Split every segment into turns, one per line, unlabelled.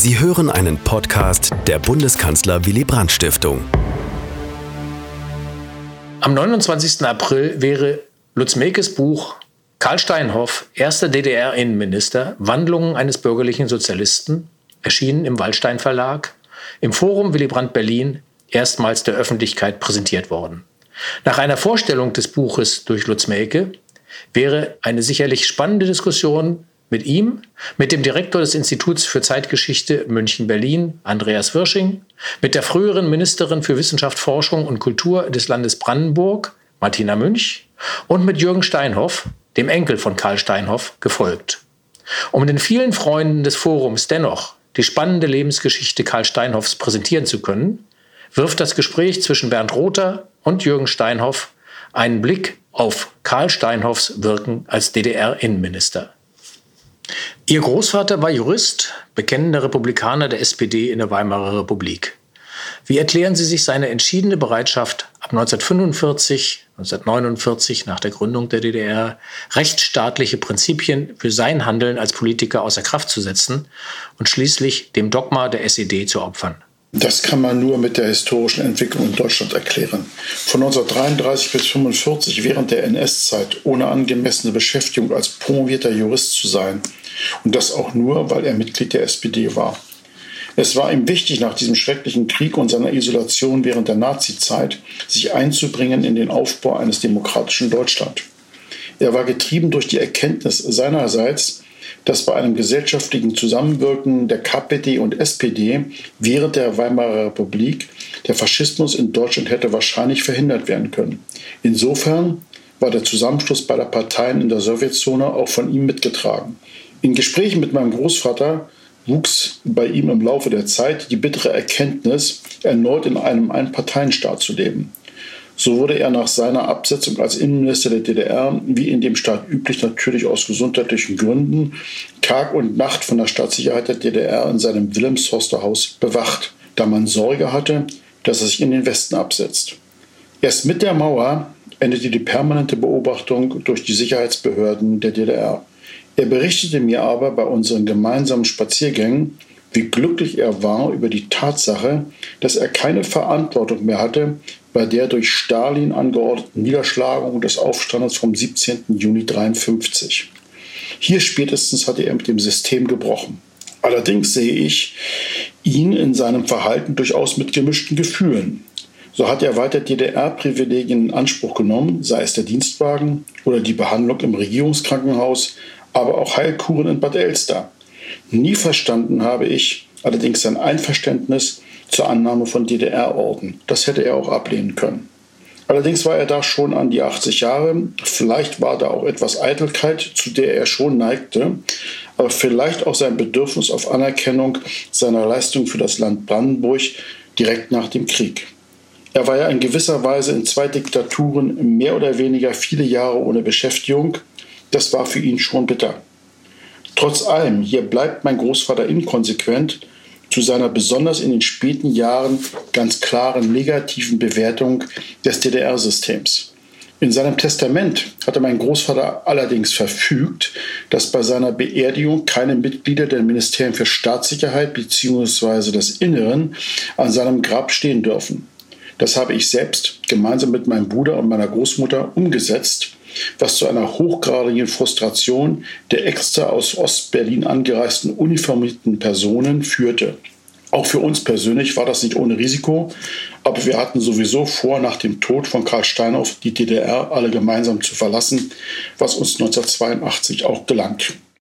Sie hören einen Podcast der Bundeskanzler Willy Brandt Stiftung.
Am 29. April wäre Lutz Mekes Buch Karl Steinhoff, erster DDR-Innenminister, Wandlungen eines bürgerlichen Sozialisten, erschienen im Waldstein Verlag, im Forum Willy Brandt Berlin erstmals der Öffentlichkeit präsentiert worden. Nach einer Vorstellung des Buches durch Lutz Melke wäre eine sicherlich spannende Diskussion mit ihm, mit dem Direktor des Instituts für Zeitgeschichte München-Berlin, Andreas Wirsching, mit der früheren Ministerin für Wissenschaft, Forschung und Kultur des Landes Brandenburg, Martina Münch, und mit Jürgen Steinhoff, dem Enkel von Karl Steinhoff, gefolgt. Um den vielen Freunden des Forums dennoch die spannende Lebensgeschichte Karl Steinhoffs präsentieren zu können, wirft das Gespräch zwischen Bernd Rother und Jürgen Steinhoff einen Blick auf Karl Steinhoffs Wirken als DDR-Innenminister. Ihr Großvater war Jurist, bekennender Republikaner der SPD in der Weimarer Republik. Wie erklären Sie sich seine entschiedene Bereitschaft, ab 1945, 1949 nach der Gründung der DDR rechtsstaatliche Prinzipien für sein Handeln als Politiker außer Kraft zu setzen und schließlich dem Dogma der SED zu opfern?
Das kann man nur mit der historischen Entwicklung in Deutschland erklären. Von 1933 bis 1945 während der NS-Zeit ohne angemessene Beschäftigung als promovierter Jurist zu sein. Und das auch nur, weil er Mitglied der SPD war. Es war ihm wichtig, nach diesem schrecklichen Krieg und seiner Isolation während der Nazizeit sich einzubringen in den Aufbau eines demokratischen Deutschland. Er war getrieben durch die Erkenntnis seinerseits, dass bei einem gesellschaftlichen Zusammenwirken der KPD und SPD während der Weimarer Republik der Faschismus in Deutschland hätte wahrscheinlich verhindert werden können. Insofern war der Zusammenschluss beider Parteien in der Sowjetzone auch von ihm mitgetragen. In Gesprächen mit meinem Großvater wuchs bei ihm im Laufe der Zeit die bittere Erkenntnis, erneut in einem Einparteienstaat zu leben. So wurde er nach seiner Absetzung als Innenminister der DDR, wie in dem Staat üblich, natürlich aus gesundheitlichen Gründen, Tag und Nacht von der Staatssicherheit der DDR in seinem Wilhelmshorster Haus bewacht, da man Sorge hatte, dass er sich in den Westen absetzt. Erst mit der Mauer endete die permanente Beobachtung durch die Sicherheitsbehörden der DDR. Er berichtete mir aber bei unseren gemeinsamen Spaziergängen, wie glücklich er war über die Tatsache, dass er keine Verantwortung mehr hatte bei der durch Stalin angeordneten Niederschlagung des Aufstandes vom 17. Juni 1953. Hier spätestens hatte er mit dem System gebrochen. Allerdings sehe ich ihn in seinem Verhalten durchaus mit gemischten Gefühlen. So hat er weiter DDR-Privilegien in Anspruch genommen, sei es der Dienstwagen oder die Behandlung im Regierungskrankenhaus, aber auch Heilkuren in Bad Elster. Nie verstanden habe ich allerdings sein Einverständnis zur Annahme von DDR-Orden. Das hätte er auch ablehnen können. Allerdings war er da schon an die 80 Jahre. Vielleicht war da auch etwas Eitelkeit, zu der er schon neigte, aber vielleicht auch sein Bedürfnis auf Anerkennung seiner Leistung für das Land Brandenburg direkt nach dem Krieg. Er war ja in gewisser Weise in zwei Diktaturen mehr oder weniger viele Jahre ohne Beschäftigung. Das war für ihn schon bitter. Trotz allem, hier bleibt mein Großvater inkonsequent zu seiner besonders in den späten Jahren ganz klaren negativen Bewertung des DDR-Systems. In seinem Testament hatte mein Großvater allerdings verfügt, dass bei seiner Beerdigung keine Mitglieder der Ministerien für Staatssicherheit bzw. des Inneren an seinem Grab stehen dürfen. Das habe ich selbst gemeinsam mit meinem Bruder und meiner Großmutter umgesetzt was zu einer hochgradigen Frustration der extra aus Ostberlin angereisten uniformierten Personen führte. Auch für uns persönlich war das nicht ohne Risiko, aber wir hatten sowieso vor, nach dem Tod von Karl Steinhoff die DDR alle gemeinsam zu verlassen, was uns 1982 auch gelang.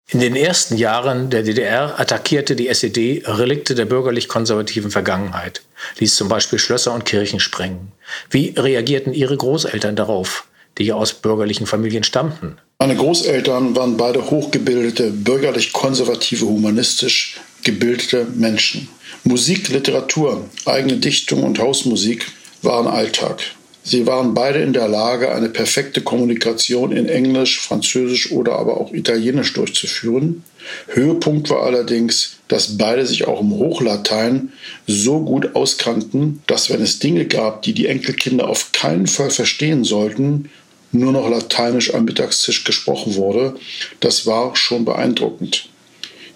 In den ersten Jahren der DDR attackierte die SED Relikte der bürgerlich-konservativen Vergangenheit, ließ zum Beispiel Schlösser und Kirchen sprengen. Wie reagierten Ihre Großeltern darauf? Die aus bürgerlichen Familien stammten.
Meine Großeltern waren beide hochgebildete, bürgerlich-konservative, humanistisch gebildete Menschen. Musik, Literatur, eigene Dichtung und Hausmusik waren Alltag. Sie waren beide in der Lage, eine perfekte Kommunikation in Englisch, Französisch oder aber auch Italienisch durchzuführen. Höhepunkt war allerdings, dass beide sich auch im Hochlatein so gut auskannten, dass wenn es Dinge gab, die die Enkelkinder auf keinen Fall verstehen sollten, nur noch Lateinisch am Mittagstisch gesprochen wurde. Das war schon beeindruckend.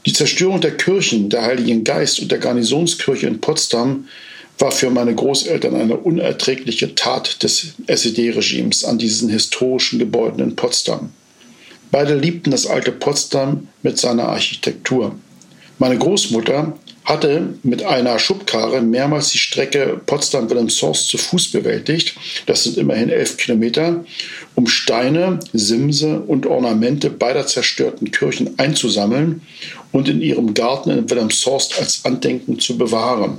Die Zerstörung der Kirchen, der Heiligen Geist und der Garnisonskirche in Potsdam war für meine Großeltern eine unerträgliche Tat des SED-Regimes an diesen historischen Gebäuden in Potsdam. Beide liebten das alte Potsdam mit seiner Architektur. Meine Großmutter hatte mit einer Schubkarre mehrmals die Strecke Potsdam-Wilhelmshorst zu Fuß bewältigt. Das sind immerhin elf Kilometer, um Steine, Simse und Ornamente beider zerstörten Kirchen einzusammeln und in ihrem Garten in Wilhelmshorst als Andenken zu bewahren.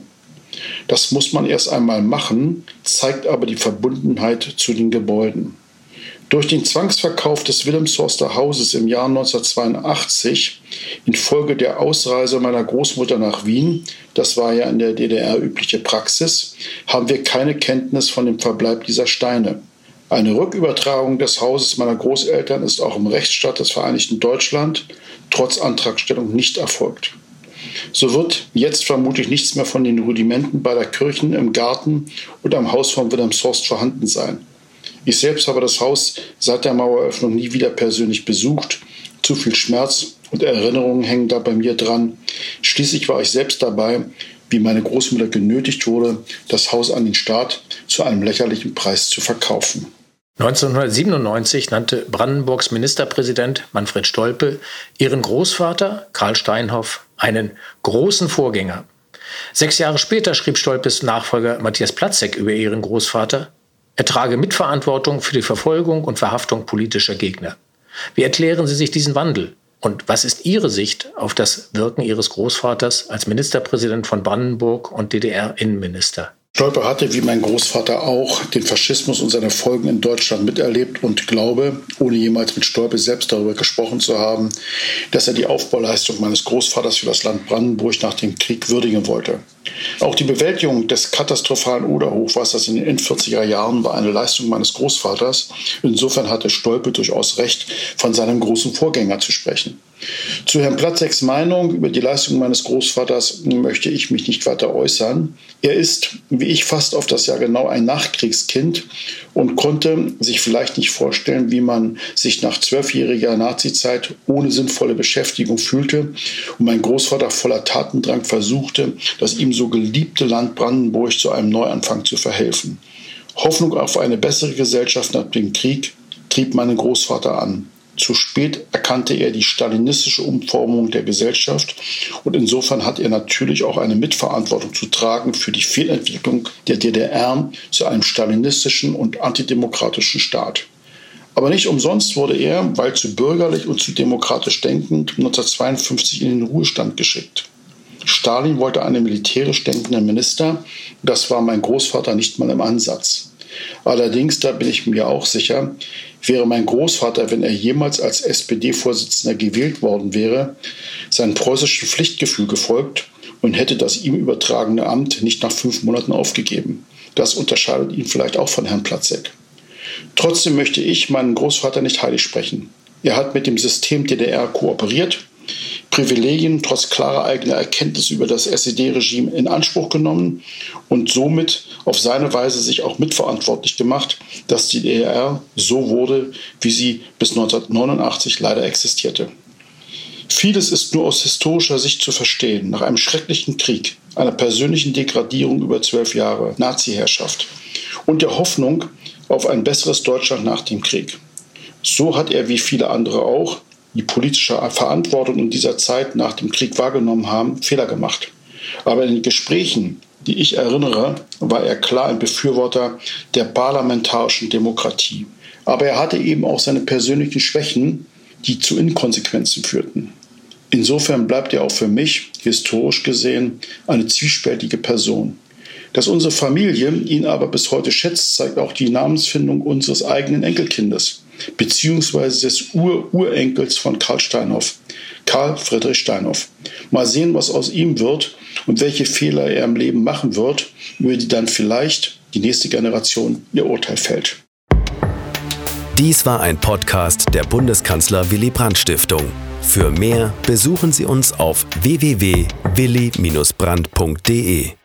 Das muss man erst einmal machen, zeigt aber die Verbundenheit zu den Gebäuden. Durch den Zwangsverkauf des Wilhelmshorster Hauses im Jahr 1982 infolge der Ausreise meiner Großmutter nach Wien, das war ja in der DDR übliche Praxis, haben wir keine Kenntnis von dem Verbleib dieser Steine. Eine Rückübertragung des Hauses meiner Großeltern ist auch im Rechtsstaat des Vereinigten Deutschland trotz Antragstellung nicht erfolgt. So wird jetzt vermutlich nichts mehr von den Rudimenten beider Kirchen im Garten und am Haus von Wilhelmshorst vorhanden sein. Ich selbst habe das Haus seit der Maueröffnung nie wieder persönlich besucht. Zu viel Schmerz und Erinnerungen hängen da bei mir dran. Schließlich war ich selbst dabei, wie meine Großmutter genötigt wurde, das Haus an den Staat zu einem lächerlichen Preis zu verkaufen.
1997 nannte Brandenburgs Ministerpräsident Manfred Stolpe ihren Großvater Karl Steinhoff einen großen Vorgänger. Sechs Jahre später schrieb Stolpes Nachfolger Matthias Platzek über ihren Großvater, er trage Mitverantwortung für die Verfolgung und Verhaftung politischer Gegner. Wie erklären Sie sich diesen Wandel? Und was ist Ihre Sicht auf das Wirken Ihres Großvaters als Ministerpräsident von Brandenburg und DDR-Innenminister?
Stolper hatte, wie mein Großvater auch, den Faschismus und seine Folgen in Deutschland miterlebt und glaube, ohne jemals mit Stolpe selbst darüber gesprochen zu haben, dass er die Aufbauleistung meines Großvaters für das Land Brandenburg nach dem Krieg würdigen wollte. Auch die Bewältigung des katastrophalen Oderhochwassers in den 40er Jahren war eine Leistung meines Großvaters. Insofern hatte Stolpe durchaus recht, von seinem großen Vorgänger zu sprechen. Zu Herrn Platzeks Meinung über die Leistung meines Großvaters möchte ich mich nicht weiter äußern. Er ist, wie ich, fast auf das Jahr genau ein Nachkriegskind und konnte sich vielleicht nicht vorstellen, wie man sich nach zwölfjähriger Nazizeit ohne sinnvolle Beschäftigung fühlte und mein Großvater voller Tatendrang versuchte, das ihm so geliebte Land Brandenburg zu einem Neuanfang zu verhelfen. Hoffnung auf eine bessere Gesellschaft nach dem Krieg trieb meinen Großvater an. Zu spät erkannte er die stalinistische Umformung der Gesellschaft und insofern hat er natürlich auch eine Mitverantwortung zu tragen für die Fehlentwicklung der DDR zu einem stalinistischen und antidemokratischen Staat. Aber nicht umsonst wurde er, weil zu bürgerlich und zu demokratisch denkend, 1952 in den Ruhestand geschickt. Stalin wollte einen militärisch denkenden Minister. Das war mein Großvater nicht mal im Ansatz. Allerdings, da bin ich mir auch sicher, wäre mein Großvater, wenn er jemals als SPD-Vorsitzender gewählt worden wäre, seinem preußischen Pflichtgefühl gefolgt und hätte das ihm übertragene Amt nicht nach fünf Monaten aufgegeben. Das unterscheidet ihn vielleicht auch von Herrn Platzek. Trotzdem möchte ich meinen Großvater nicht heilig sprechen. Er hat mit dem System DDR kooperiert Privilegien trotz klarer eigener Erkenntnis über das SED-Regime in Anspruch genommen und somit auf seine Weise sich auch mitverantwortlich gemacht, dass die DDR so wurde, wie sie bis 1989 leider existierte. Vieles ist nur aus historischer Sicht zu verstehen. Nach einem schrecklichen Krieg, einer persönlichen Degradierung über zwölf Jahre, Nazi-Herrschaft und der Hoffnung auf ein besseres Deutschland nach dem Krieg. So hat er wie viele andere auch die politische Verantwortung in dieser Zeit nach dem Krieg wahrgenommen haben, Fehler gemacht. Aber in den Gesprächen, die ich erinnere, war er klar ein Befürworter der parlamentarischen Demokratie. Aber er hatte eben auch seine persönlichen Schwächen, die zu Inkonsequenzen führten. Insofern bleibt er auch für mich, historisch gesehen, eine zwiespältige Person. Dass unsere Familie ihn aber bis heute schätzt, zeigt auch die Namensfindung unseres eigenen Enkelkindes beziehungsweise des Ur-Urenkels von Karl Steinhoff, Karl Friedrich Steinhoff. Mal sehen, was aus ihm wird und welche Fehler er im Leben machen wird, über die dann vielleicht die nächste Generation ihr Urteil fällt.
Dies war ein Podcast der Bundeskanzler Willy Brandt Stiftung. Für mehr besuchen Sie uns auf www.willy-brandt.de.